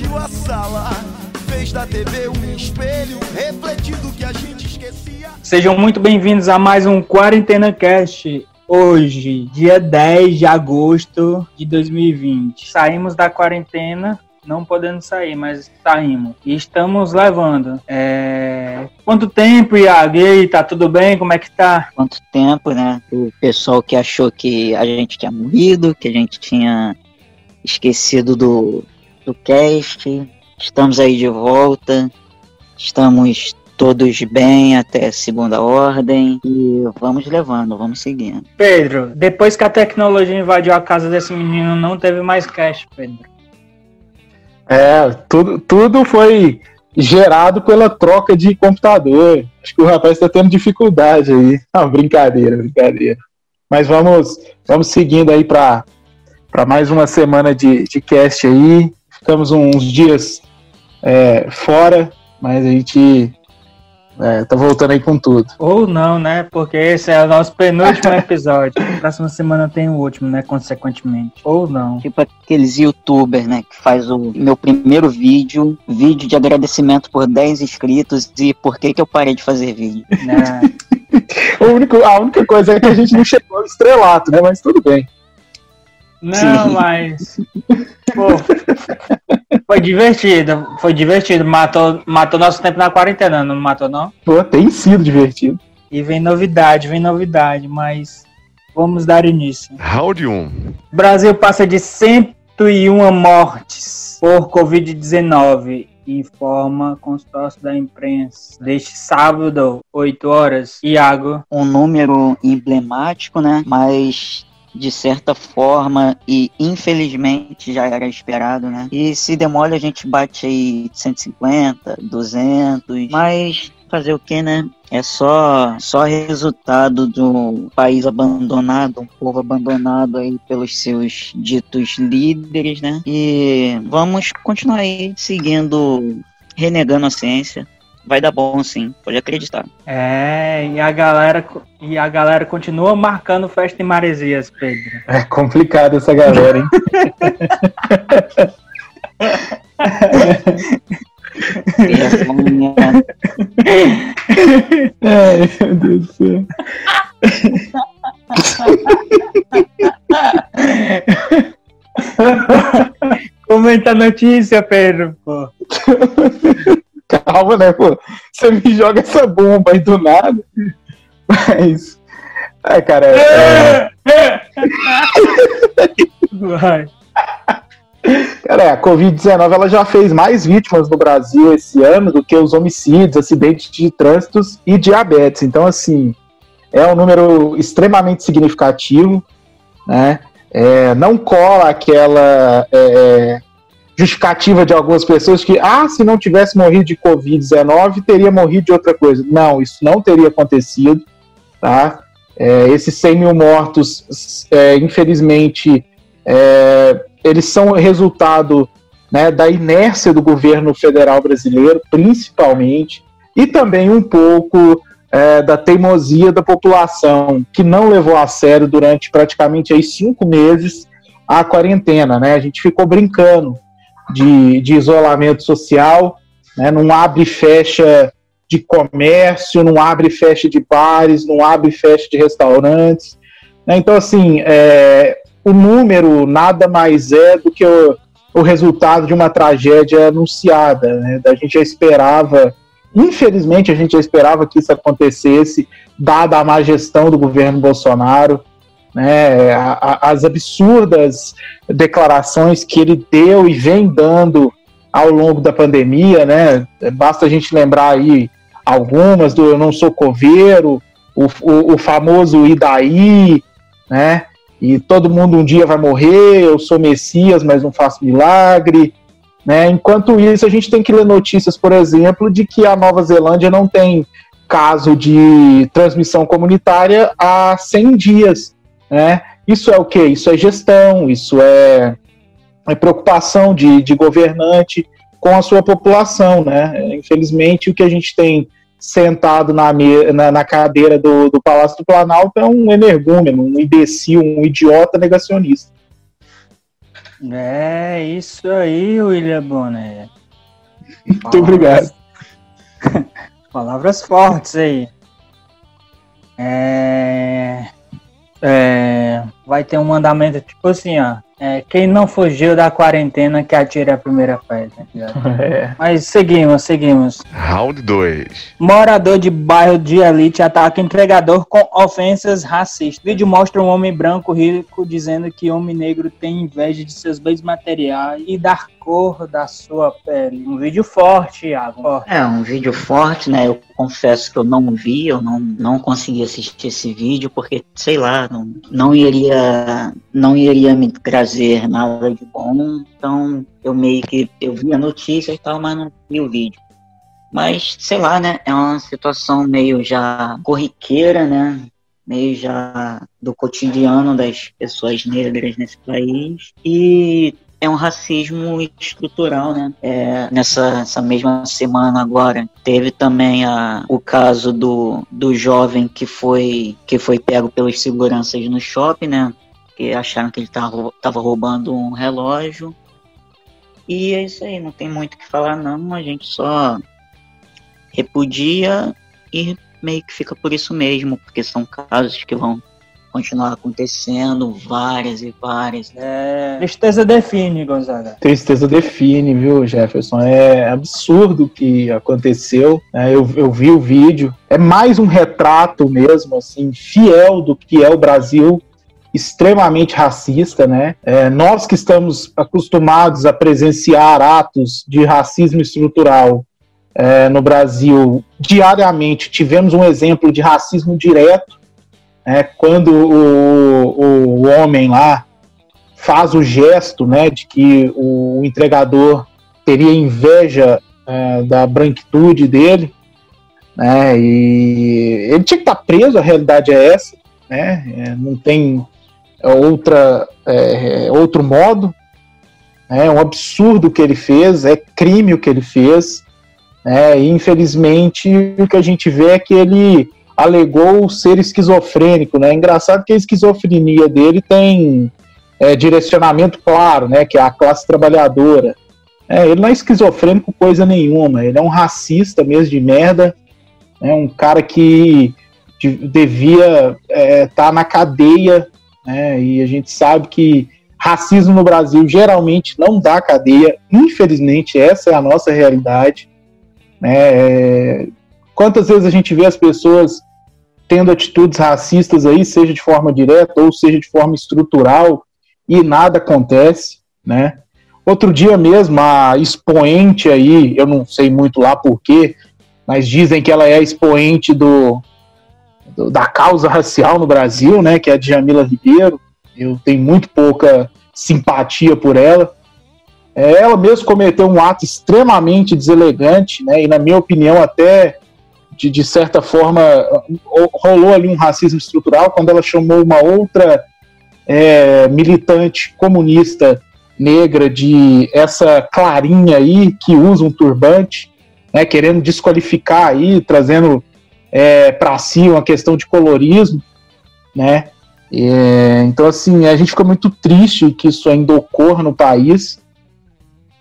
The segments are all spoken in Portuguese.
Invadiu a sala, fez da TV um espelho, refletindo que a gente esquecia. Sejam muito bem-vindos a mais um Quarentena Cast. Hoje, dia 10 de agosto de 2020. Saímos da quarentena não podendo sair, mas saímos. E estamos levando. É... Quanto tempo, Iago? E aí, tá tudo bem? Como é que tá? Quanto tempo, né? O pessoal que achou que a gente tinha morrido, que a gente tinha esquecido do, do cast. Estamos aí de volta. Estamos todos bem até segunda ordem e vamos levando, vamos seguindo. Pedro, depois que a tecnologia invadiu a casa desse menino, não teve mais cast, Pedro. É, tudo, tudo foi gerado pela troca de computador. Acho que o rapaz está tendo dificuldade aí. Não, brincadeira, brincadeira. Mas vamos, vamos seguindo aí para para mais uma semana de, de cast aí. Ficamos uns dias é, fora, mas a gente é, tá voltando aí com tudo. Ou não, né? Porque esse é o nosso penúltimo episódio. Próxima semana tem o último, né? Consequentemente. Ou não. Tipo aqueles youtubers, né? Que faz o meu primeiro vídeo, vídeo de agradecimento por 10 inscritos e por que que eu parei de fazer vídeo. Né? único, a única coisa é que a gente não chegou ao estrelato, né? Mas tudo bem. Não, Sim. mas. Pô, foi divertido, foi divertido. Matou, matou nosso tempo na quarentena, não matou, não? Pô, tem sido divertido. E vem novidade, vem novidade, mas vamos dar início. Round 1. Brasil passa de 101 mortes por Covid-19 informa consórcio da imprensa deste sábado, 8 horas. Iago. Um número emblemático, né? Mas de certa forma e infelizmente já era esperado, né? E se demora a gente bate aí 150, 200, mas fazer o que, né? É só só resultado do país abandonado, um povo abandonado aí pelos seus ditos líderes, né? E vamos continuar aí seguindo renegando a ciência, vai dar bom sim, pode acreditar. É, e a galera e a galera continua marcando festa em Maresias, Pedro. É complicado essa galera, hein? Ai, meu Deus do céu. Comenta a notícia, Pedro, pô. Calma, né, pô? Você me joga essa bomba aí do nada. Mas. É, cara. É... Vai. Cara, a Covid-19 ela já fez mais vítimas no Brasil esse ano do que os homicídios, acidentes de trânsito e diabetes. Então, assim, é um número extremamente significativo, né? É, não cola aquela é, justificativa de algumas pessoas que, ah, se não tivesse morrido de Covid-19, teria morrido de outra coisa. Não, isso não teria acontecido, tá? É, esses 100 mil mortos, é, infelizmente, é, eles são resultado né, da inércia do governo federal brasileiro, principalmente, e também um pouco é, da teimosia da população, que não levou a sério durante praticamente aí cinco meses a quarentena, né? A gente ficou brincando de, de isolamento social, né? não abre e fecha de comércio, não abre e fecha de bares, não abre e fecha de restaurantes. Né? Então, assim, é, o número nada mais é do que o, o resultado de uma tragédia anunciada. Né? A gente já esperava, infelizmente, a gente já esperava que isso acontecesse, dada a má gestão do governo Bolsonaro né, a, a, as absurdas declarações que ele deu e vem dando ao longo da pandemia, né? Basta a gente lembrar aí algumas do Eu Não Sou Coveiro, o, o, o famoso Idaí, né? e todo mundo um dia vai morrer, eu sou Messias, mas não faço milagre. Né? Enquanto isso, a gente tem que ler notícias, por exemplo, de que a Nova Zelândia não tem caso de transmissão comunitária há 100 dias. Né? Isso é o que? Isso é gestão, isso é, é preocupação de, de governante com a sua população. Né? Infelizmente, o que a gente tem sentado na, na, na cadeira do, do Palácio do Planalto é um energúmeno, um imbecil, um idiota negacionista. É isso aí, William Bonner. Muito Palavras... obrigado. Palavras fortes aí. É... É... Vai ter um mandamento tipo assim, ó. É, quem não fugiu da quarentena que atire a primeira pedra. É. Mas seguimos, seguimos. Round 2. Morador de bairro de elite ataca entregador com ofensas racistas. O vídeo mostra um homem branco rico dizendo que homem negro tem inveja de seus bens materiais e da cor da sua pele. Um vídeo forte, Iago. Forte. É, um vídeo forte, né? Eu confesso que eu não vi, eu não, não consegui assistir esse vídeo porque, sei lá, não, não iria não iria me trazer nada de bom. Então eu meio que eu vi a notícia e tal, mas não vi o vídeo. Mas, sei lá, né? É uma situação meio já corriqueira, né? Meio já do cotidiano das pessoas negras nesse país. E é um racismo estrutural, né? É, nessa mesma semana agora teve também a, o caso do, do jovem que foi que foi pego pelos seguranças no shopping, né? Que acharam que ele estava roubando um relógio. E é isso aí, não tem muito o que falar não, a gente só repudia e meio que fica por isso mesmo, porque são casos que vão continuar acontecendo várias e várias. É... Tristeza define, Gonzaga. Tristeza define, viu, Jefferson? É absurdo o que aconteceu. É, eu, eu vi o vídeo. É mais um retrato mesmo, assim, fiel do que é o Brasil extremamente racista, né? É, nós que estamos acostumados a presenciar atos de racismo estrutural é, no Brasil diariamente, tivemos um exemplo de racismo direto né, quando o, o homem lá faz o gesto né, de que o entregador teria inveja é, da branquitude dele, né, e ele tinha que estar preso, a realidade é essa, né, é, não tem outra, é, outro modo, né, é um absurdo o que ele fez, é crime o que ele fez, né, e infelizmente o que a gente vê é que ele alegou ser esquizofrênico, né? Engraçado que a esquizofrenia dele tem é, direcionamento claro, né? Que é a classe trabalhadora. É, ele não é esquizofrênico coisa nenhuma, ele é um racista mesmo de merda, é um cara que de, devia estar é, tá na cadeia, né? E a gente sabe que racismo no Brasil geralmente não dá cadeia, infelizmente essa é a nossa realidade. Né? É, quantas vezes a gente vê as pessoas tendo atitudes racistas aí, seja de forma direta ou seja de forma estrutural, e nada acontece, né? Outro dia mesmo, a expoente aí, eu não sei muito lá porquê, mas dizem que ela é expoente do, da causa racial no Brasil, né? Que é a Djamila Ribeiro. Eu tenho muito pouca simpatia por ela. É, ela mesmo cometeu um ato extremamente deselegante, né? E na minha opinião até de, de certa forma, rolou ali um racismo estrutural quando ela chamou uma outra é, militante comunista negra de essa clarinha aí que usa um turbante, né, querendo desqualificar aí, trazendo é, para si uma questão de colorismo, né? É, então, assim, a gente fica muito triste que isso ainda ocorra no país,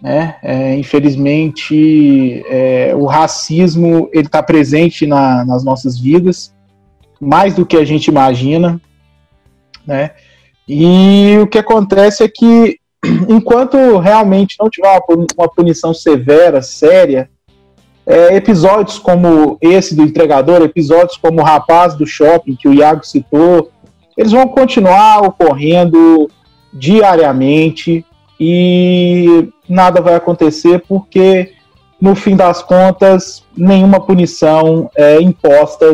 né? É, infelizmente, é, o racismo ele está presente na, nas nossas vidas mais do que a gente imagina, né? E o que acontece é que enquanto realmente não tiver uma punição severa, séria, é, episódios como esse do entregador, episódios como o rapaz do shopping que o Iago citou, eles vão continuar ocorrendo diariamente e nada vai acontecer porque, no fim das contas, nenhuma punição é imposta,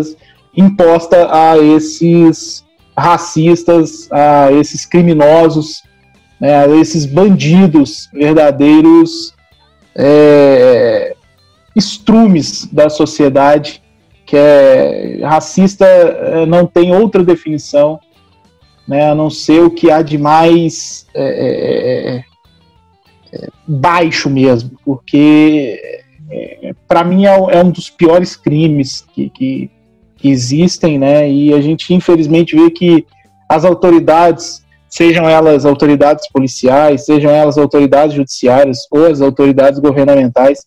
imposta a esses racistas, a esses criminosos, né, a esses bandidos verdadeiros é, estrumes da sociedade, que é racista é, não tem outra definição, né, a não ser o que há de mais é, é, é baixo mesmo, porque para mim é, um dos piores crimes que, que, que existem, né? E a gente infelizmente vê que as autoridades, sejam elas autoridades policiais, sejam elas autoridades judiciárias ou as autoridades governamentais,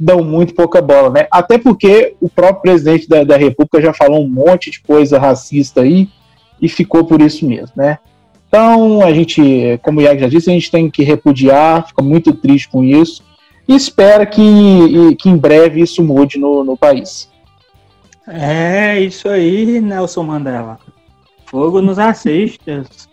dão muito pouca bola, né? Até porque o próprio presidente da, da República já falou um monte de coisa racista aí e ficou por isso mesmo, né? Então, a gente, como o Iago já disse, a gente tem que repudiar, fica muito triste com isso e espera que, que em breve isso mude no, no país. É isso aí, Nelson Mandela. Fogo nos racistas.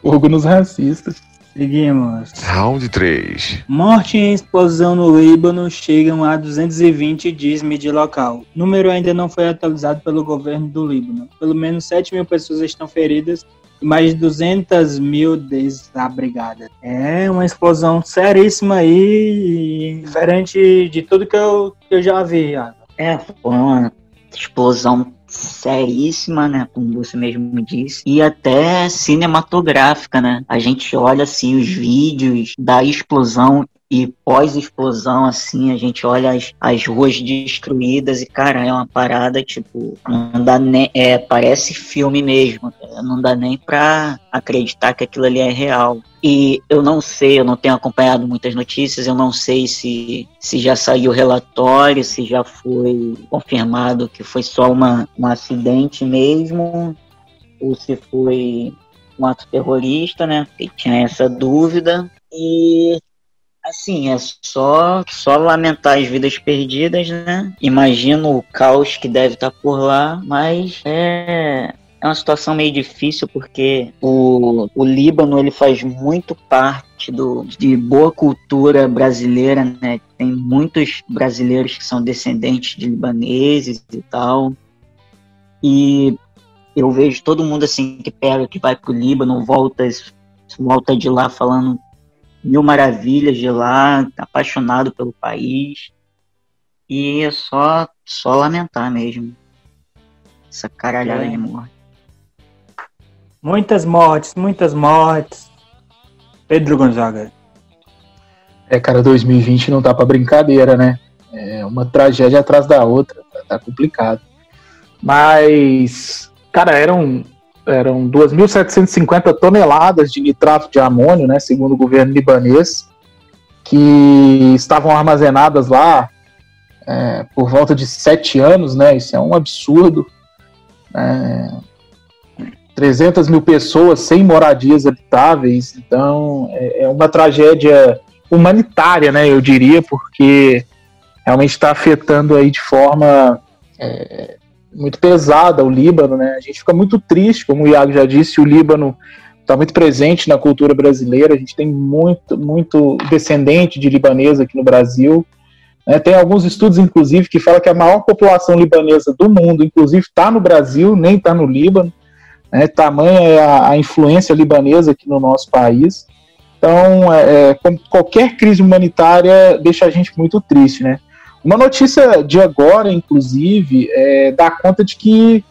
Fogo nos racistas. Seguimos. Round 3. Morte em explosão no Líbano chegam a 220, diz mídia local. O número ainda não foi atualizado pelo governo do Líbano. Pelo menos 7 mil pessoas estão feridas e mais de 200 mil desabrigadas. É uma explosão seríssima aí, diferente de tudo que eu, que eu já vi. É, foi uma explosão seríssima, né, como você mesmo disse, e até cinematográfica, né? A gente olha assim os vídeos da explosão e pós-explosão, assim, a gente olha as, as ruas destruídas e, cara, é uma parada, tipo, não dá nem. É, parece filme mesmo. Não dá nem pra acreditar que aquilo ali é real. E eu não sei, eu não tenho acompanhado muitas notícias, eu não sei se, se já saiu relatório, se já foi confirmado que foi só uma, um acidente mesmo, ou se foi um ato terrorista, né? E tinha essa dúvida. E Assim, é só, só lamentar as vidas perdidas, né? Imagino o caos que deve estar por lá, mas é, é uma situação meio difícil porque o, o Líbano ele faz muito parte do, de boa cultura brasileira, né? Tem muitos brasileiros que são descendentes de libaneses e tal. E eu vejo todo mundo assim que pega, que vai pro Líbano, volta, volta de lá falando mil maravilhas de lá, apaixonado pelo país. E é só, só lamentar mesmo. Essa caralhada é. de morte. Muitas mortes, muitas mortes. Pedro Gonzaga. É, cara, 2020 não tá pra brincadeira, né? É uma tragédia atrás da outra. Tá, tá complicado. Mas, cara, eram eram 2.750 toneladas de nitrato de amônio, né, segundo o governo libanês, que estavam armazenadas lá é, por volta de sete anos, né, isso é um absurdo. É, 300 mil pessoas sem moradias habitáveis, então é, é uma tragédia humanitária, né, eu diria, porque realmente está afetando aí de forma é, muito pesada o Líbano, né? A gente fica muito triste, como o Iago já disse, o Líbano está muito presente na cultura brasileira. A gente tem muito, muito descendente de libanês aqui no Brasil. Né? Tem alguns estudos, inclusive, que falam que a maior população libanesa do mundo, inclusive, está no Brasil, nem está no Líbano. Né? Tamanha é a, a, influência libanesa aqui no nosso país. Então, é, é qualquer crise humanitária deixa a gente muito triste, né? Uma notícia de agora, inclusive, é, dá conta de que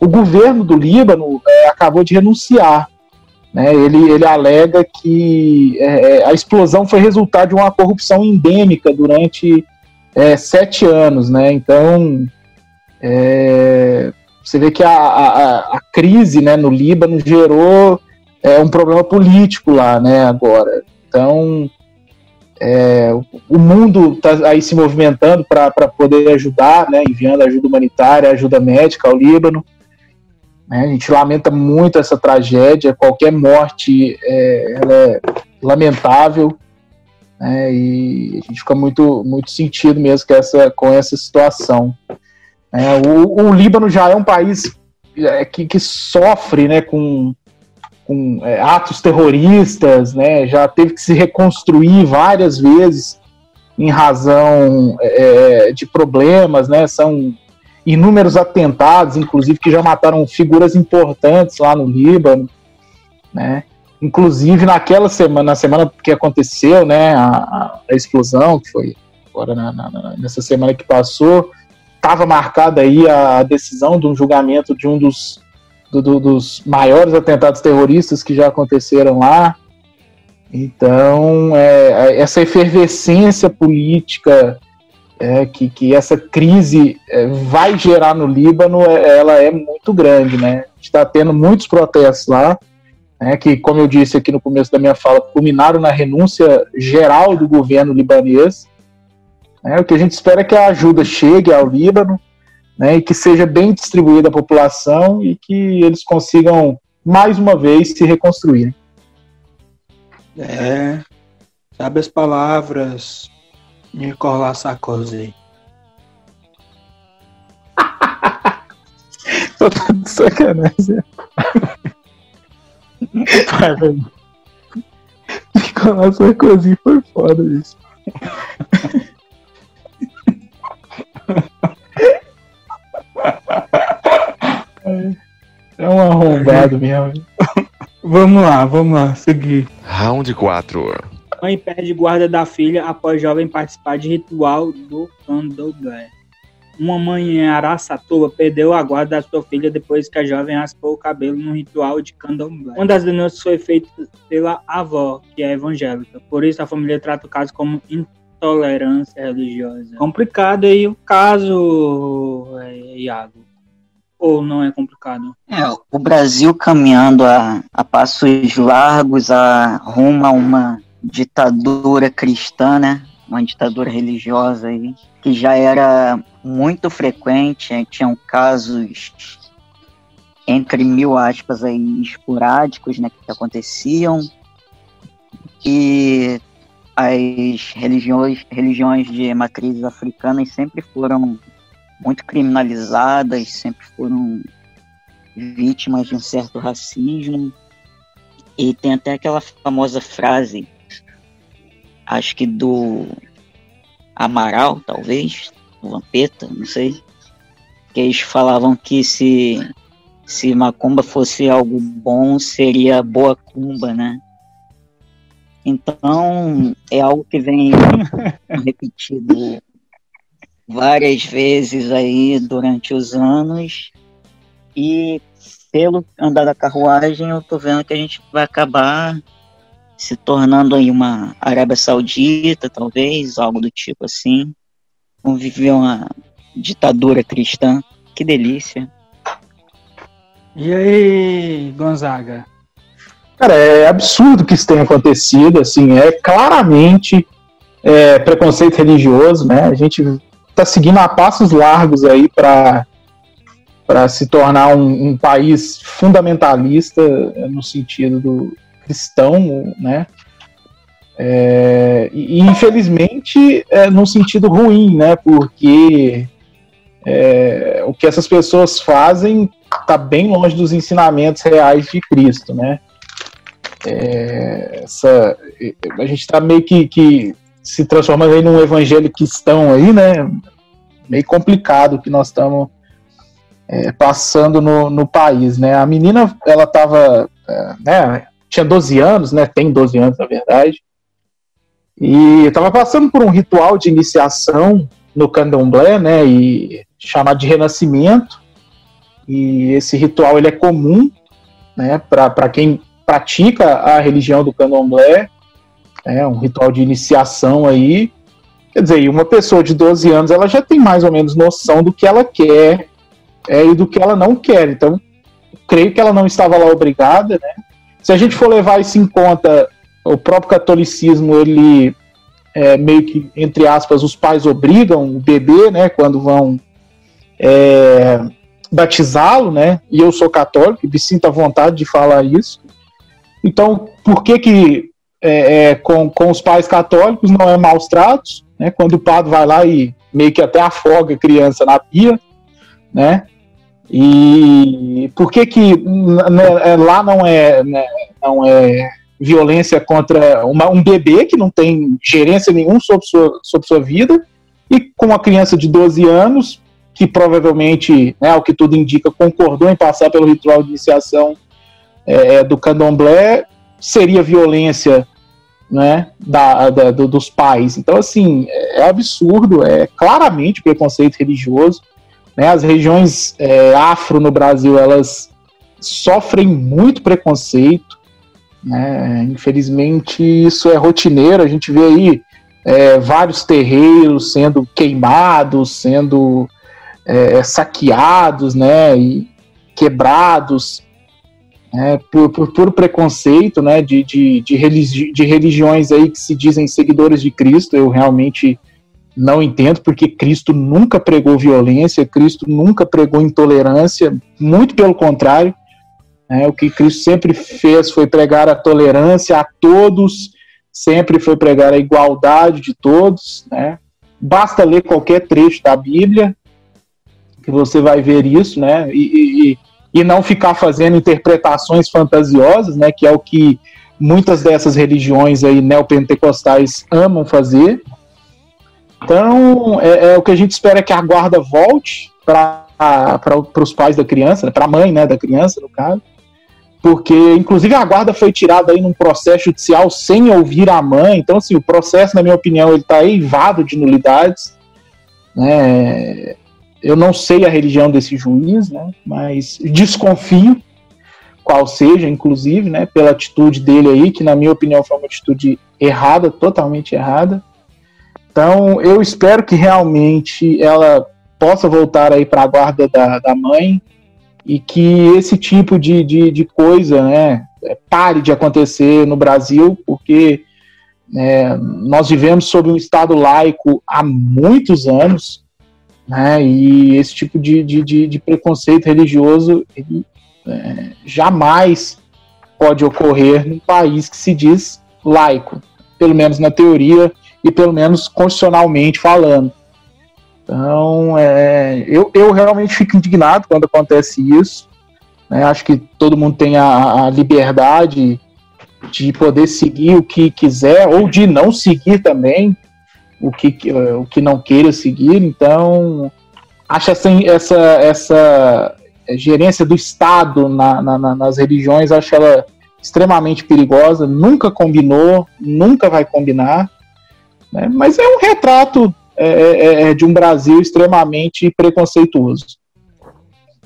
o governo do Líbano é, acabou de renunciar. Né? Ele, ele alega que é, é a explosão foi resultado de uma corrupção endêmica durante é, sete anos. Né? Então, é, você vê que a, a, a, crise né, no Líbano gerou um problema político lá né, agora. Então, é, o mundo está aí se movimentando para poder ajudar, né, enviando ajuda humanitária, ajuda médica ao Líbano. Né, a gente lamenta muito essa tragédia, qualquer morte é, é lamentável, né, e a gente fica muito, muito sentido mesmo com essa, com essa situação. É, o, o Líbano já é um país é, que, que sofre né, com com é, atos terroristas, né, já teve que se reconstruir várias vezes em razão é, de problemas, né, são inúmeros atentados, inclusive que já mataram figuras importantes lá no Líbano, né? Inclusive naquela semana, na semana que aconteceu, né, a, a explosão, que foi agora na, na, nessa semana que passou, estava marcada aí a decisão de um julgamento de um dos, do, do, dos maiores atentados terroristas que já aconteceram lá. Então, é, essa efervescência política é, que, que essa crise é, vai gerar no Líbano, é, ela é muito grande, né? Está tendo muitos protestos lá, né, que, como eu disse aqui no começo da minha fala, culminaram na renúncia geral do governo libanês. Né? O que a gente espera é que a ajuda chegue ao Líbano né, e que seja bem distribuída à população e que eles consigam, mais uma vez, se reconstruir. É, sabe as palavras Nicolas Sarkozy. Tô de sacanagem. Vai, velho. Nicolas Sarkozy foi foda isso. É um arrombado mesmo. Vamos lá, vamos lá, seguir. Round 4. Mãe perde guarda da filha após jovem participar de ritual do candomblé. Uma mãe em Araçatuba perdeu a guarda da sua filha depois que a jovem raspou o cabelo no ritual de candomblé. Uma das denúncias foi feita pela avó, que é evangélica. Por isso, a família trata o caso como intolerância religiosa. Complicado aí o caso, é, Iago. Ou não é complicado? É, o Brasil caminhando a, a passos largos a rumo a uma ditadura cristã, né? Uma ditadura religiosa aí, que já era muito frequente, né? tinham casos entre mil aspas aí esporádicos, né, que aconteciam e as religiões, religiões de matrizes africanas sempre foram muito criminalizadas, sempre foram vítimas de um certo racismo. E tem até aquela famosa frase acho que do Amaral, talvez, o Vampeta, não sei, que eles falavam que se, se macumba fosse algo bom, seria boa cumba, né? Então, é algo que vem repetido várias vezes aí durante os anos e pelo andar da carruagem eu tô vendo que a gente vai acabar se tornando aí uma Arábia Saudita, talvez, algo do tipo assim. Conviver uma ditadura cristã. Que delícia. E aí, Gonzaga? Cara, é absurdo que isso tenha acontecido, assim, é claramente é, preconceito religioso, né? A gente está seguindo a passos largos aí para para se tornar um, um, país fundamentalista no sentido do, cristão, né? É, e infelizmente é sentido ruim, né? Porque é, o que essas pessoas fazem está bem longe dos ensinamentos reais de Cristo, né? É, essa, a gente está meio que, que, se transformando aí num evangelho cristão aí, né? Meio complicado que nós estamos é, passando no, no país, né? A menina, ela estava, é, né? tinha 12 anos, né? Tem 12 anos, na verdade. E estava passando por um ritual de iniciação no candomblé, né? E chamado de renascimento. E esse ritual ele é comum, né? Para quem pratica a religião do candomblé, é um ritual de iniciação aí. Quer dizer, uma pessoa de 12 anos ela já tem mais ou menos noção do que ela quer é, e do que ela não quer. Então, creio que ela não estava lá obrigada, né? Se a gente for levar isso em conta, o próprio catolicismo, ele é, meio que, entre aspas, os pais obrigam o bebê, né, quando vão é, batizá-lo, né, e eu sou católico, me sinto à vontade de falar isso. Então, por que que é, é, com, com os pais católicos não é maus tratos, né, quando o padre vai lá e meio que até afoga a criança na pia, né, e por que que né, lá não é, né, não é violência contra uma, um bebê que não tem gerência nenhuma sobre sua, sobre sua vida e com uma criança de 12 anos que provavelmente, né, o que tudo indica, concordou em passar pelo ritual de iniciação é, do candomblé, seria violência né, da, da do, dos pais. Então, assim, é, é absurdo, é claramente preconceito religioso. Né, as regiões é, afro no Brasil, elas sofrem muito preconceito. Né, infelizmente, isso é rotineiro. A gente vê aí é, vários terreiros sendo queimados, sendo é, saqueados, né, e quebrados né, por, por, por, preconceito, né, de, de, de, religi de religiões aí que se dizem seguidores de Cristo, eu realmente não entendo, porque Cristo nunca pregou violência, Cristo nunca pregou intolerância, muito pelo contrário, né, o que Cristo sempre fez foi pregar a tolerância a todos, sempre foi pregar a igualdade de todos, né, basta ler qualquer trecho da Bíblia, que você vai ver isso, né, e, e e não ficar fazendo interpretações fantasiosas, né, que é o que muitas dessas religiões aí neopentecostais amam fazer. Então, é, é o que a gente espera que a guarda volte para os pais da criança, né, para a mãe né, da criança, no caso, porque, inclusive, a guarda foi tirada aí num processo judicial sem ouvir a mãe, então, assim, o processo, na minha opinião, ele está eivado de nulidades, né, eu não sei a religião desse juiz, né, mas desconfio qual seja, inclusive, né, pela atitude dele aí, que na minha opinião foi uma atitude errada, totalmente errada. Então, eu espero que realmente ela possa voltar aí para a guarda da, da mãe e que esse tipo de, de, de coisa, né, pare de acontecer no Brasil, porque é, nós vivemos sob um Estado laico há muitos anos, né? E esse tipo de, de, de, de preconceito religioso ele, é, jamais pode ocorrer num país que se diz laico, pelo menos na teoria e pelo menos constitucionalmente falando. Então, é, eu, eu realmente fico indignado quando acontece isso. Né? Acho que todo mundo tem a, a liberdade de poder seguir o que quiser ou de não seguir também o que, o que não queira seguir. Então, acho assim, essa, essa gerência do Estado na, na, nas religiões, acho ela extremamente perigosa, nunca combinou, nunca vai combinar, né? mas é um retrato é, é, é de um Brasil extremamente preconceituoso.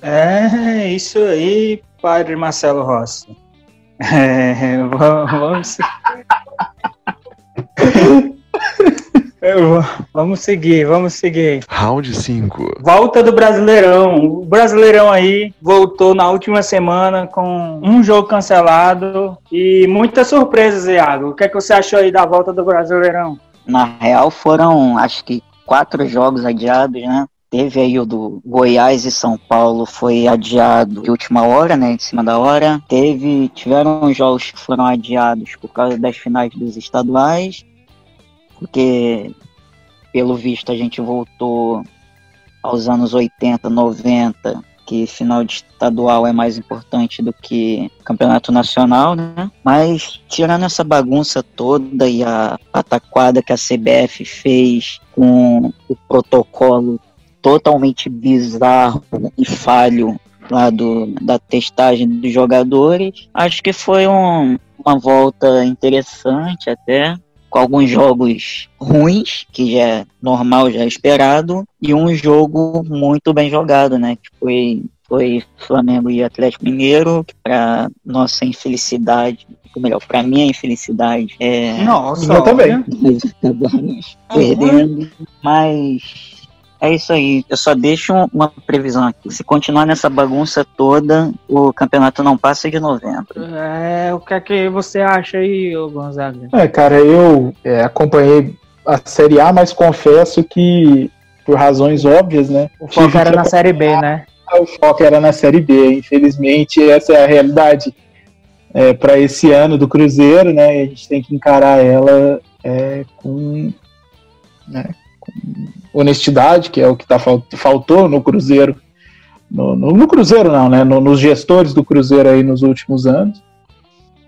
É, isso aí, padre Marcelo Rossi. É, vamos. Vamos seguir, vamos seguir. Round 5. Volta do Brasileirão. O Brasileirão aí voltou na última semana com um jogo cancelado e muitas surpresas, Iago. O que, é que você achou aí da volta do Brasileirão? Na real, foram acho que quatro jogos adiados, né? Teve aí o do Goiás e São Paulo, foi adiado de última hora, né? Em cima da hora. Teve, tiveram jogos que foram adiados por causa das finais dos estaduais porque pelo visto a gente voltou aos anos 80, 90, que final de estadual é mais importante do que campeonato nacional, né? Mas tirando essa bagunça toda e a pataquada que a CBF fez com o protocolo totalmente bizarro e falho lá do, da testagem dos jogadores, acho que foi um, uma volta interessante até com alguns jogos ruins, que já é normal, já é esperado, e um jogo muito bem jogado, né? Que foi, foi Flamengo e Atlético Mineiro, que para nossa infelicidade, ou melhor, para minha infelicidade, é. Nossa, eu também. Acabamos perdendo, mas é isso aí. Eu só deixo uma previsão aqui. Se continuar nessa bagunça toda, o campeonato não passa de novembro. É, o que é que você acha aí, Gonzaga? É, cara, eu é, acompanhei a Série A, mas confesso que, por razões óbvias, né? O foco era na Série B, né? O foco era na Série B. Infelizmente, essa é a realidade é, para esse ano do Cruzeiro, né? A gente tem que encarar ela é, com, né, com honestidade, que é o que tá, faltou no Cruzeiro. No, no, no Cruzeiro não, né? No, nos gestores do Cruzeiro aí nos últimos anos.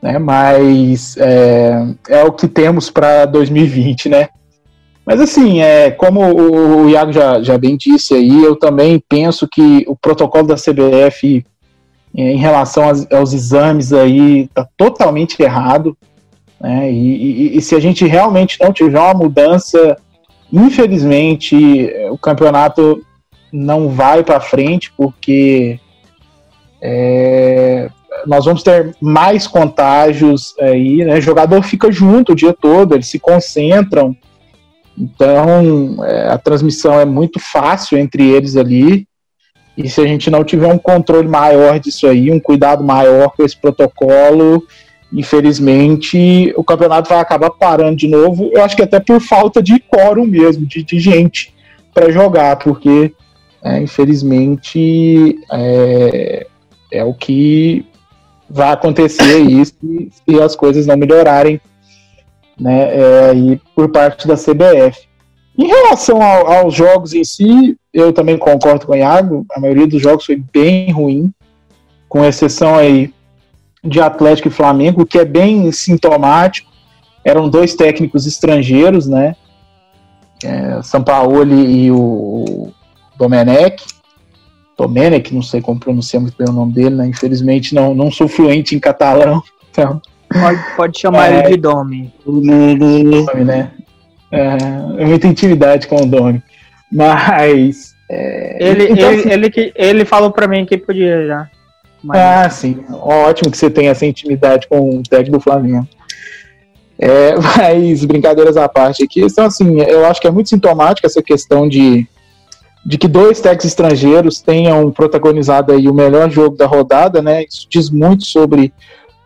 Né? Mas é, é o que temos para 2020, né? Mas assim, é, como o, o Iago já, já bem disse aí, eu também penso que o protocolo da CBF é, em relação aos, aos exames aí está totalmente errado. Né? E, e, e, se a gente realmente não tiver uma mudança, infelizmente o campeonato não vai para frente, porque é, nós vamos ter mais contágios aí, né? O jogador fica junto o dia todo, eles se concentram. Então, é, a transmissão é muito fácil entre eles ali. E se a gente não tiver um controle maior disso aí, um cuidado maior com esse protocolo, infelizmente o campeonato vai acabar parando de novo. Eu acho que até por falta de quórum mesmo, de, de gente para jogar, porque é, infelizmente é, é, o que vai acontecer aí se, se as coisas não melhorarem né, é, por parte da CBF. Em relação ao, aos jogos em si, eu também concordo com o Iago, a maioria dos jogos foi bem ruim, com exceção aí de Atlético e Flamengo, que é bem sintomático. Eram dois técnicos estrangeiros, né? É, Sampaoli e o Domenech. Domenech, não sei como pronunciar muito bem o nome dele, né? Infelizmente não, não sou fluente em catalão, então Pode, pode chamar é, ele de Domi. Domi, né? É, muita intimidade com o Domi. Mas. É, ele, então, ele, assim, ele, que, ele falou pra mim que podia já. Mas... Ah, sim. Ótimo que você tenha essa intimidade com o técnico do Flamengo. É, mas, brincadeiras à parte aqui, então, assim, eu acho que é muito sintomática essa questão de, de que dois técnicos estrangeiros tenham protagonizado aí o melhor jogo da rodada, né? Isso diz muito sobre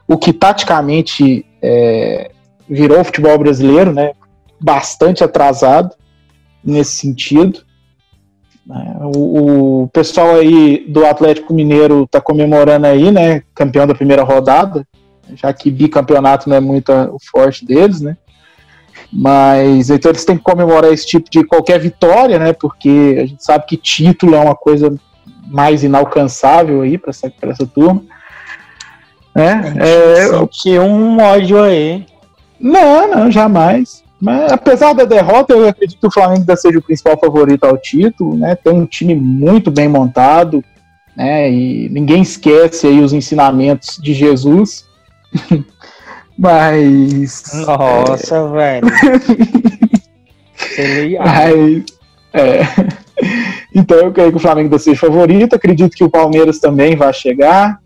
o que taticamente é, virou o futebol brasileiro, né? Bastante atrasado nesse sentido. Né? O, o, pessoal aí do Atlético Mineiro está comemorando aí, né? Campeão da primeira rodada, já que bicampeonato não é muito o forte deles, né? Mas então eles têm que comemorar esse tipo de qualquer vitória, né? Porque a gente sabe que título é uma coisa mais inalcançável aí para essa, essa turma. Né? É, que um ódio aí. Não, não, jamais. Mas apesar da derrota, eu acredito que o Flamengo ainda seja o principal favorito ao título, né? Tem um time muito bem montado, né? E ninguém esquece aí os ensinamentos de Jesus. Mas. Nossa, é... velho. Mas, é. Então eu creio que o Flamengo ainda seja favorito. Acredito que o Palmeiras também vai chegar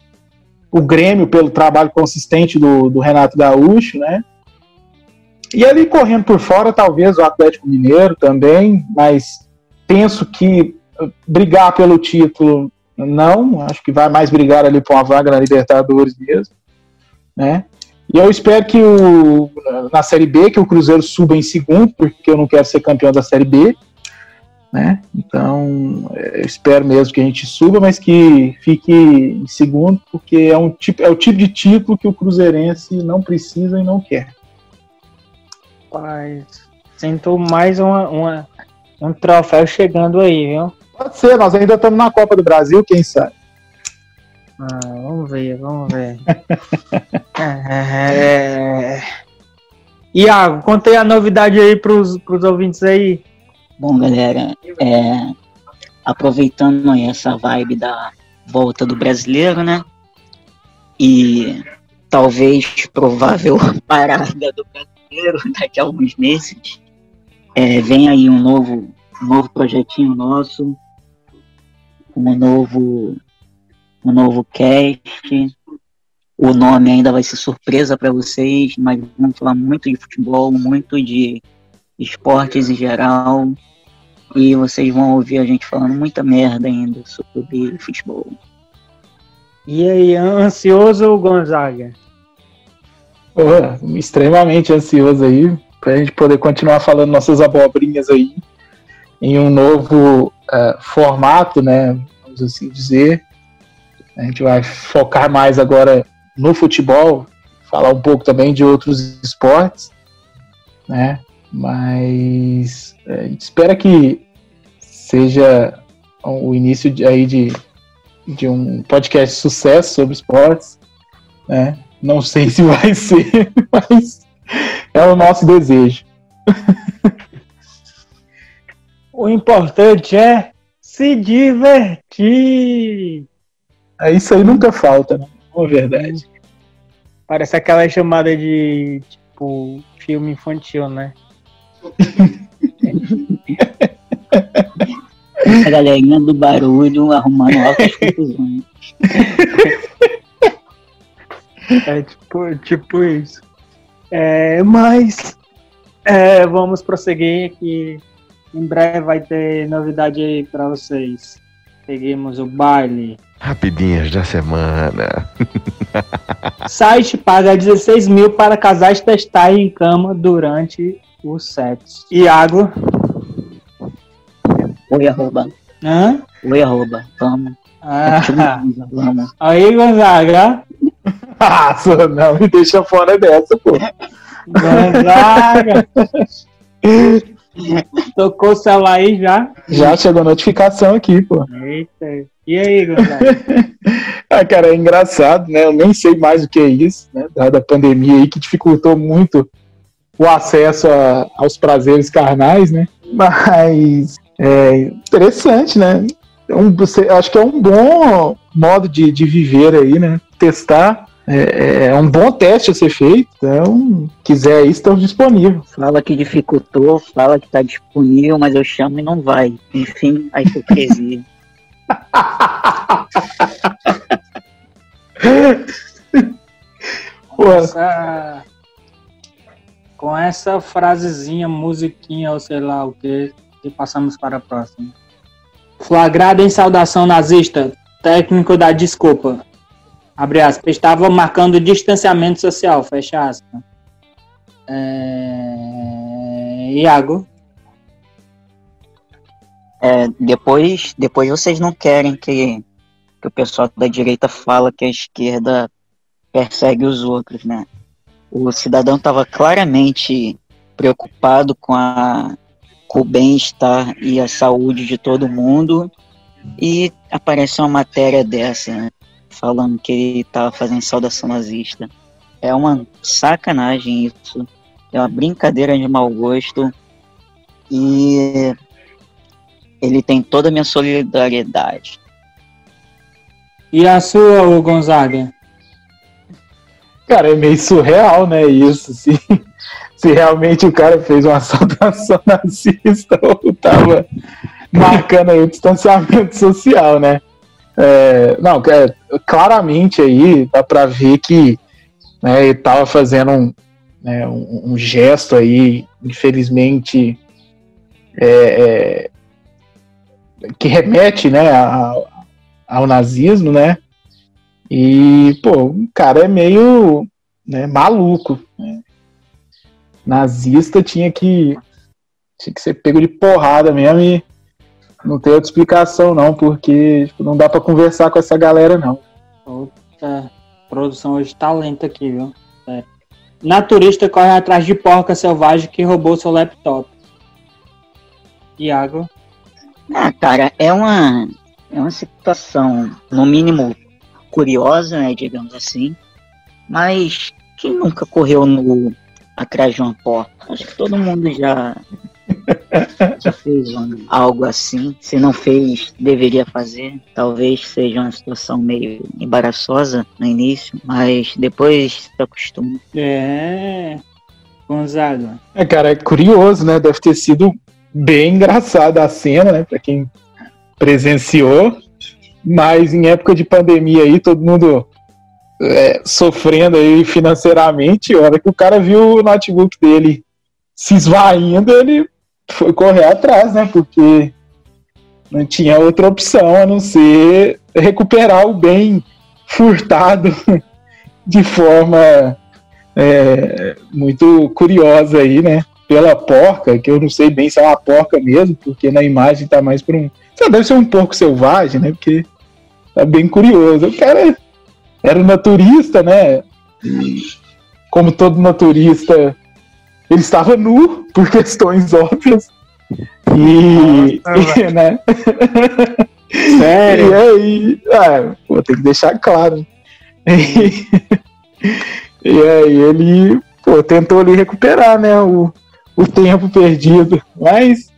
o Grêmio pelo trabalho consistente do, do Renato Gaúcho, né? E ali correndo por fora, talvez o Atlético Mineiro também, mas penso que brigar pelo título não, acho que vai mais brigar ali por uma vaga na Libertadores mesmo, né? E eu espero que o, na Série B, que o Cruzeiro suba em segundo, porque eu não quero ser campeão da Série B, né? Então, eu espero mesmo que a gente suba, mas que fique em segundo, porque é, um tipo, é o tipo de título que o Cruzeirense não precisa e não quer. Rapaz, sinto mais uma, uma, um troféu chegando aí, viu? Pode ser, nós ainda estamos na Copa do Brasil, quem sabe? Ah, vamos ver, vamos ver. é... Iago, contei a novidade aí para os ouvintes aí. Bom, galera, é, aproveitando essa vibe da volta do brasileiro, né? E talvez provável parada do brasileiro daqui a alguns meses, é, vem aí um novo, um novo projetinho nosso, um novo, um novo cast. O nome ainda vai ser surpresa para vocês, mas vamos falar muito de futebol, muito de esportes em geral. E vocês vão ouvir a gente falando muita merda ainda sobre futebol. E aí, ansioso Gonzaga? Oh, extremamente ansioso aí, pra gente poder continuar falando nossas abobrinhas aí em um novo uh, formato, né? Vamos assim dizer. A gente vai focar mais agora no futebol, falar um pouco também de outros esportes, né? Mas é, a gente espera que seja o início de, aí de, de um podcast sucesso sobre esportes. Né? Não sei se vai ser, mas é o nosso desejo. O importante é se divertir. É, isso aí nunca falta, né? É verdade. Parece aquela chamada de, tipo, filme infantil, né? A galerinha do barulho arrumando altas confusões. É tipo, tipo isso. É, mas é, vamos prosseguir que em breve vai ter novidade aí pra vocês. Seguimos o baile. Rapidinhas da semana. Site paga 16 mil para casais testarem em cama durante o sexo. Iago. Oi, arroba. Hã? Oi, arroba. Vamos. Ah, Vamos. aí, Gonzaga. Ah, não me deixa fora dessa, pô. Gonzaga. Tocou o celular aí já? Já chegou notificação aqui, pô. Eita. E aí, Gonzaga? Ah, cara, é engraçado, né? Eu nem sei mais o que é isso, né? Dada a pandemia aí que dificultou muito o acesso a- aos prazeres carnais, né? Mas é interessante, né? Um- acho que é um bom modo de, de viver aí, né? Testar. É, é um bom teste a ser feito. Então, quiser aí, estamos disponíveis. Fala que dificultou, fala que tá disponível, mas eu chamo e não vai. Enfim, a hipocrisia. Pô, essa- com essa frasezinha, musiquinha ou sei lá o que, e passamos para a próxima. Flagrado em saudação nazista, técnico da desculpa. Abre aspas. Estava marcando distanciamento social, fecha aspas. É... Iago. É, depois, depois vocês não querem que, que o pessoal da direita fala que a esquerda persegue os outros, né? O cidadão estava claramente preocupado com, a, com o bem-estar e a saúde de todo mundo e aparece uma matéria dessa, né? Falando que ele estava fazendo saudação nazista. É uma sacanagem isso. É uma brincadeira de mau gosto. E ele tem toda a minha solidariedade. E a sua, ô Gonzaga? Cara, é meio surreal, né? Isso. Se, se realmente o cara fez uma saudação nazista ou tava marcando aí o distanciamento social, né? É, não, é, claramente aí dá pra ver que né, ele tava fazendo um, né, um, um gesto aí, infelizmente, é, é, que remete né, a- ao nazismo, né? E, pô, o cara é meio né, maluco. né? Nazista tinha que, tinha que ser pego de porrada mesmo e não tem outra explicação, não, porque tipo, não dá pra conversar com essa galera, não. Puta, produção hoje tá lenta aqui, viu? Sério. Naturista corre atrás de porca selvagem que roubou seu laptop. Iago. Ah, cara, é uma, é uma situação, no mínimo, curiosa, né, digamos assim. Mas quem nunca correu no atrás de uma porta? Acho que todo mundo já, já fez um- algo assim. Se não fez, deveria fazer. Talvez seja uma situação meio embaraçosa no início, mas depois se acostuma. É. Gonzaga. É, cara, é curioso, né? Deve ter sido bem engraçada a cena, né? Pra quem presenciou. Mas em época de pandemia aí, todo mundo é, sofrendo aí financeiramente. A hora que o cara viu o notebook dele se esvaindo, ele foi correr atrás, né? Porque não tinha outra opção a não ser recuperar o bem furtado de forma é, muito curiosa aí, né? Pela porca, que eu não sei bem se é uma porca mesmo, porque na imagem tá mais por um. Só deve ser um porco selvagem, né? Porque tá bem curioso. O cara era um naturista, né? E, como todo naturista, ele estava nu, por questões óbvias. E, e, né? Sério? E aí, ah, pô, tem que deixar claro. E, e aí ele, pô, tentou ali recuperar, né, o, o tempo perdido. Mas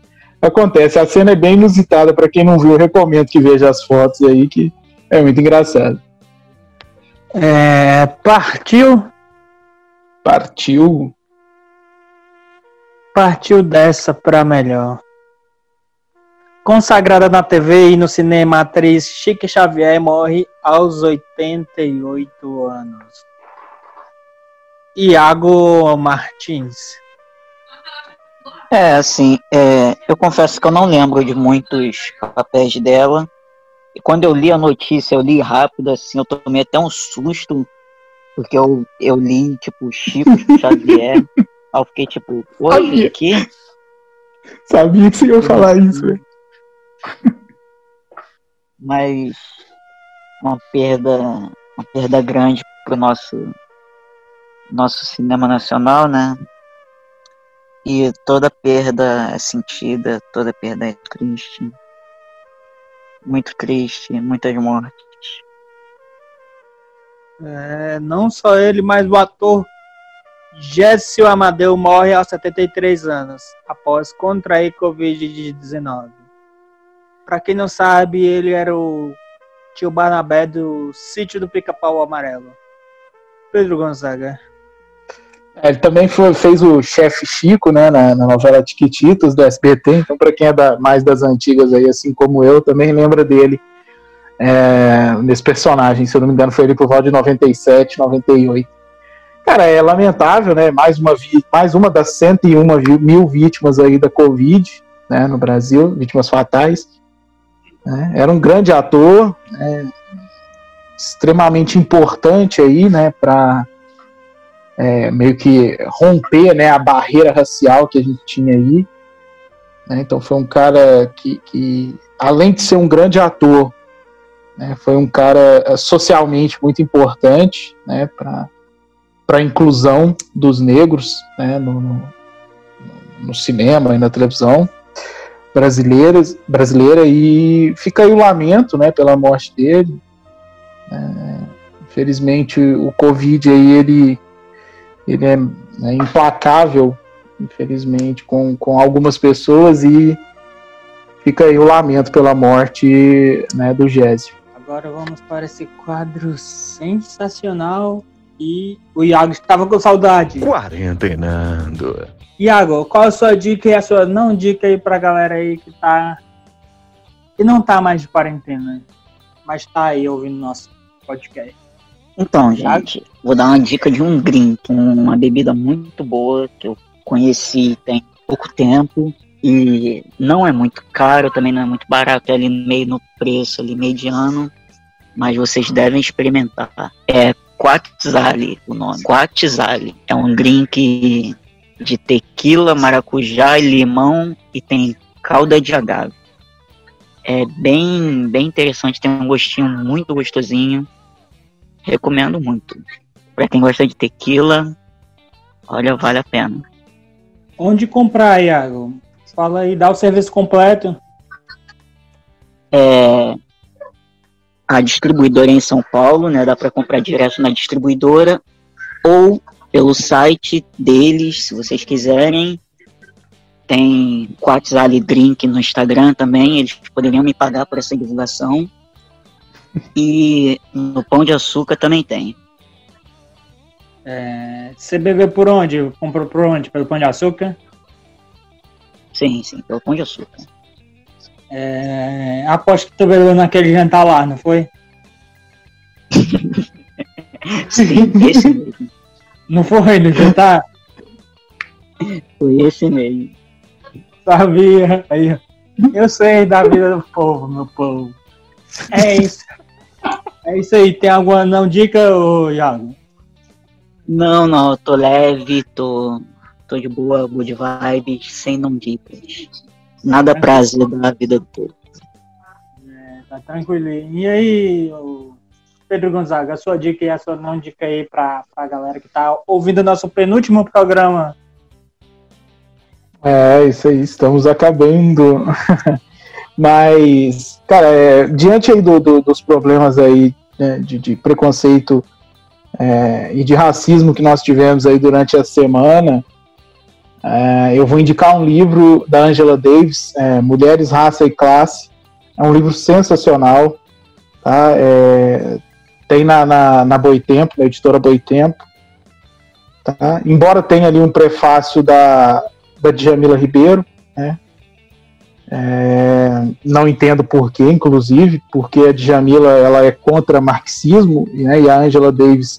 acontece. A cena é bem inusitada, para quem não viu, eu recomendo que veja as fotos aí, que é muito engraçado. É, partiu. Partiu. Partiu dessa pra melhor. Consagrada na TV e no cinema, a atriz Chique Xavier morre aos 88 anos. Iago Martins. É, assim, é, eu confesso que eu não lembro de muitos papéis dela. E quando eu li a notícia, eu li rápido, assim, eu tomei até um susto, porque eu, eu li, tipo, Chico Xavier. Aí eu fiquei tipo, oi, Sabia. aqui? Sabia que você ia falar isso, velho. Mas uma perda, uma perda grande pro nosso nosso cinema nacional, né? E toda perda é sentida, toda perda é triste. Muito triste, muitas mortes. É, não só ele, mas o ator Géssio Amadeu morre aos 73 anos, após contrair Covid-19. Pra quem não sabe, ele era o tio Barnabé do Sítio do Pica-Pau Amarelo. Pedro Gonzaga. É, Ele também foi- fez o chefe Chico, né, na, na novela Tiquititas do SBT. Então, para quem é da- mais das antigas aí, assim como eu, também lembra dele é, nesse personagem. Se eu não me engano, foi ele por volta de 97, 98. Cara, é lamentável, né? Mais uma, mais uma das 101 vi- mil vítimas aí da Covid, né, no Brasil, vítimas fatais. né? Era um grande ator, né, extremamente importante aí, né, para é, meio que romper né, a barreira racial que a gente tinha aí. né? Então foi um cara que, que, além de ser um grande ator, né, foi um cara eh, socialmente muito importante né, para a inclusão dos negros né, no, no, no cinema e na televisão brasileiras, brasileira e fica aí o lamento né, pela morte dele. É, infelizmente o Covid aí ele ele é né, implacável, infelizmente, com, com algumas pessoas e fica aí o lamento pela morte né, do Gésio. Agora vamos para esse quadro sensacional e o Iago estava com saudade. Quarentenando. Iago, qual a sua dica e a sua não dica aí pra galera aí que tá. que não tá mais de quarentena, mas tá aí ouvindo nosso podcast. Então, gente, vou dar uma dica de um drink, uma bebida muito boa que eu conheci tem pouco tempo e não é muito caro, também não é muito barato, é ali meio no preço, ali mediano, mas vocês devem experimentar. É Quatzali o nome. Quatzali é um drink de tequila, maracujá e limão e tem calda de agave. É bem, bem interessante, tem um gostinho muito gostosinho. Recomendo muito. Pra quem gosta de tequila, olha, vale a pena. Onde comprar, Iago? Fala aí, dá o serviço completo. É, a distribuidora é em São Paulo, né? Dá pra comprar direto na distribuidora ou pelo site deles, se vocês quiserem. Tem Quatzali Drink no Instagram também, eles poderiam me pagar por essa divulgação. E no Pão de Açúcar também tem. É, você bebeu por onde? Comprou por onde? Pelo Pão de Açúcar? Sim, sim, pelo Pão de Açúcar. É, aposto que tu bebeu naquele jantar lá, não foi? Sim, esse mesmo. Não foi no jantar? Foi esse mesmo. Sabia. Aí, eu sei da vida do povo, meu povo. É isso. É isso aí. Tem alguma não dica, ô Iago? Não, não, tô leve, tô, tô de boa, good vibes, sem não dicas. Nada prazer da vida do povo. É, tá tranquilinho. E aí, Pedro Gonzaga, a sua dica e a sua não dica aí pra, pra galera que tá ouvindo o nosso penúltimo programa. É, isso aí, estamos acabando. Mas, cara, é, diante aí do, do- dos problemas aí né, de, de preconceito é, e de racismo que nós tivemos aí durante a semana, É, eu vou indicar um livro da Angela Davis, é, Mulheres, Raça e Classe. É um livro sensacional. Tá? É, tem na, na, na Boitempo, na editora Boitempo. Tá? Embora tenha ali um prefácio da, da Djamila Ribeiro, né? É, não entendo porquê, inclusive, porque a Djamila ela é contra marxismo né, e a Angela Davis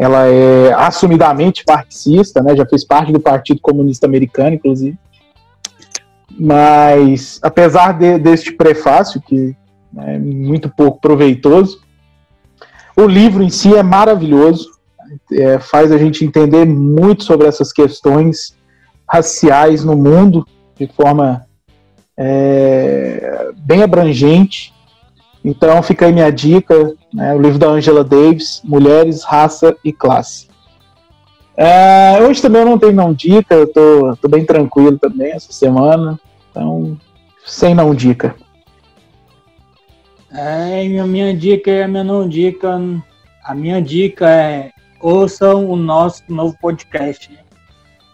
ela é assumidamente marxista, né, já fez parte do Partido Comunista Americano, inclusive. Mas, apesar de, deste prefácio, que é muito pouco proveitoso, o livro em si é maravilhoso, é, faz a gente entender muito sobre essas questões raciais no mundo de forma é, bem abrangente. Então fica aí minha dica, né, o livro da Angela Davis, Mulheres, Raça e Classe. É, hoje também eu não tenho não dica, eu tô, tô bem tranquilo também essa semana, então sem não dica. É, a minha dica é a minha não dica. A minha dica é ouçam o nosso novo podcast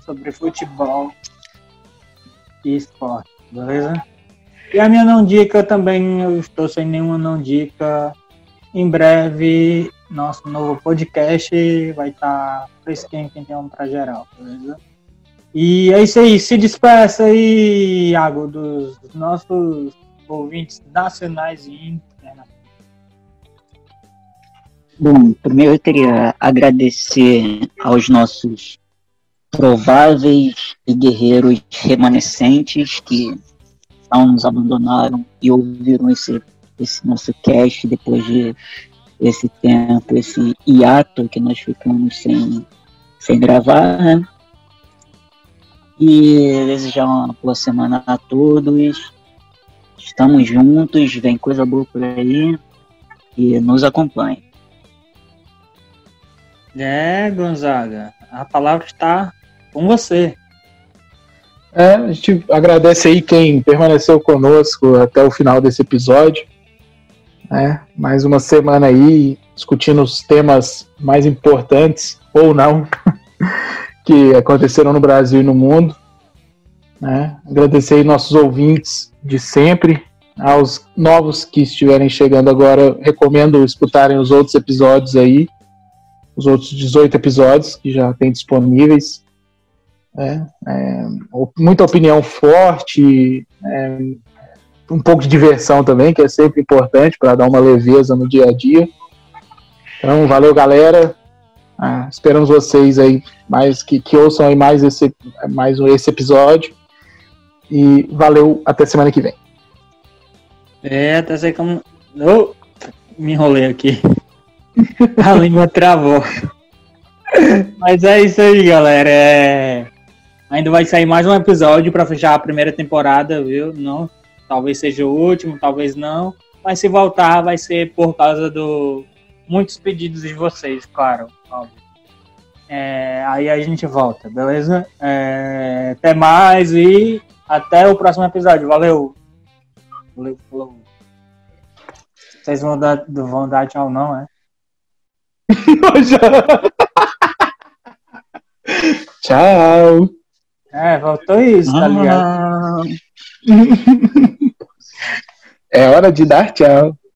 sobre futebol e esporte, beleza? E a minha não dica também, eu estou sem nenhuma não dica. Em breve, nosso novo podcast vai estar tá fresquinho um pra geral, beleza? E é isso aí, se despeça aí, Iago, dos nossos ouvintes nacionais e internacionais. Bom, primeiro eu queria agradecer aos nossos prováveis e guerreiros remanescentes que não nos abandonaram e ouviram esse, esse nosso cast depois de esse tempo, esse hiato que nós ficamos sem, sem gravar, né? E desejar uma boa semana a todos. Estamos juntos, vem coisa boa por aí e nos acompanhe. É, Gonzaga, a palavra está com você. É, a gente agradece aí quem permaneceu conosco até o final desse episódio. É, mais uma semana aí discutindo os temas mais importantes, ou não, que aconteceram no Brasil e no mundo. Né? Agradecer aí nossos ouvintes de sempre. Aos novos que estiverem chegando agora, recomendo escutarem os outros episódios aí, os outros 18 episódios que já tem disponíveis. É, é, muita opinião forte, é, um pouco de diversão também, que é sempre importante para dar uma leveza no dia a dia. Então, valeu, galera. Ah, esperamos vocês aí mais que, que ouçam aí mais esse, mais esse episódio. E valeu, até semana que vem. É, até sei como. Oh, me enrolei aqui. A língua travou. Mas é isso aí, galera. É... Ainda vai sair mais um episódio para fechar a primeira temporada, viu? Não, talvez seja o último, talvez não. Mas se voltar, vai ser por causa do muitos pedidos de vocês, claro. É, aí a gente volta, beleza? É, até mais e até o próximo episódio. Valeu! Valeu, falou. Vocês vão dar, vão dar tchau, não, é? tchau! É, voltou isso, tá ligado? é hora de dar tchau.